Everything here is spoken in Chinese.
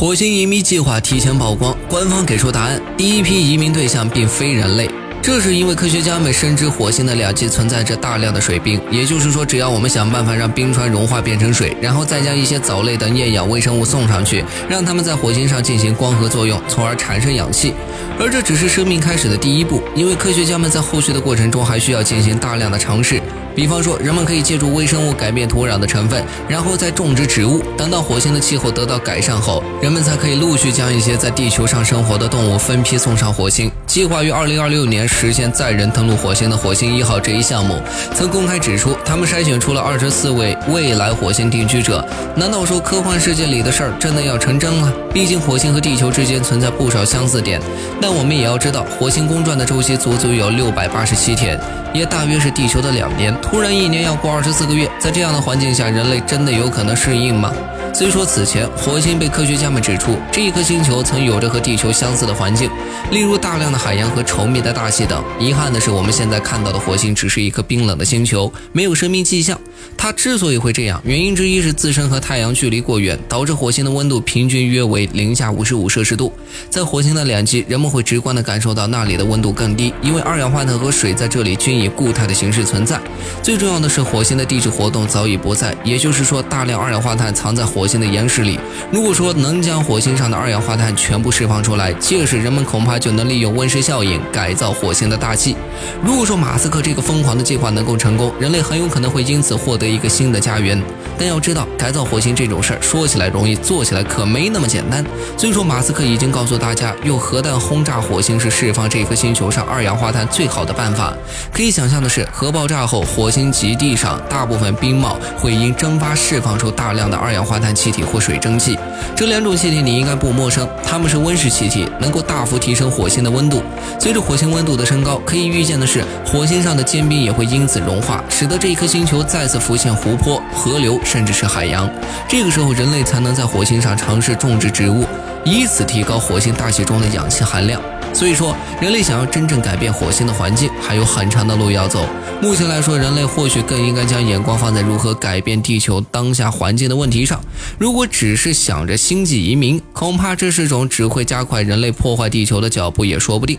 火星移民计划提前曝光，官方给出答案：第一批移民对象并非人类。这是因为科学家们深知火星的两极存在着大量的水冰，也就是说，只要我们想办法让冰川融化变成水，然后再将一些藻类等厌氧微生物送上去，让它们在火星上进行光合作用，从而产生氧气。而这只是生命开始的第一步，因为科学家们在后续的过程中还需要进行大量的尝试。比方说，人们可以借助微生物改变土壤的成分，然后再种植植物。等到火星的气候得到改善后，人们才可以陆续将一些在地球上生活的动物分批送上火星。计划于二零二六年实现载人登陆火星的火星一号这一项目，曾公开指出，他们筛选出了二十四位未来火星定居者。难道说科幻世界里的事儿真的要成真了？毕竟火星和地球之间存在不少相似点，但我们也要知道，火星公转的周期足足有六百八十七天，也大约是地球的两年。突然一年要过二十四个月，在这样的环境下，人类真的有可能适应吗？虽说此前火星被科学家们指出，这一颗星球曾有着和地球相似的环境，例如大量的海洋和稠密的大气等。遗憾的是，我们现在看到的火星只是一颗冰冷的星球，没有生命迹象。它之所以会这样，原因之一是自身和太阳距离过远，导致火星的温度平均约为零下五十五摄氏度。在火星的两极，人们会直观地感受到那里的温度更低，因为二氧化碳和水在这里均以固态的形式存在。最重要的是，火星的地质活动早已不在，也就是说，大量二氧化碳藏在火星的岩石里。如果说能将火星上的二氧化碳全部释放出来，届时人们恐怕就能利用温室效应改造火星的大气。如果说马斯克这个疯狂的计划能够成功，人类很有可能会因此获得一个新的家园。但要知道，改造火星这种事儿说起来容易，做起来可没那么简单。所以说，马斯克已经告诉大家，用核弹轰炸火星是释放这颗星球上二氧化碳最好的办法。可以想象的是，核爆炸后，火星极地上大部分冰帽会因蒸发释放出大量的二氧化碳气体或水蒸气。这两种气体你应该不陌生，它们是温室气体，能够大幅提升火星的温度。随着火星温度的升高，可以预见的是，火星上的坚冰也会因此融化，使得这一颗星球再次浮现湖泊、河流，甚至是海洋。这个时候，人类才能在火星上尝试种植植物，以此提高火星大气中的氧气含量。所以说，人类想要真正改变火星的环境，还有很长的路要走。目前来说，人类或许更应该将眼光放在如何改变地球当下环境的问题上。如果只是想着星际移民，恐怕这是种只会加快人类破坏地球的脚步，也说不定。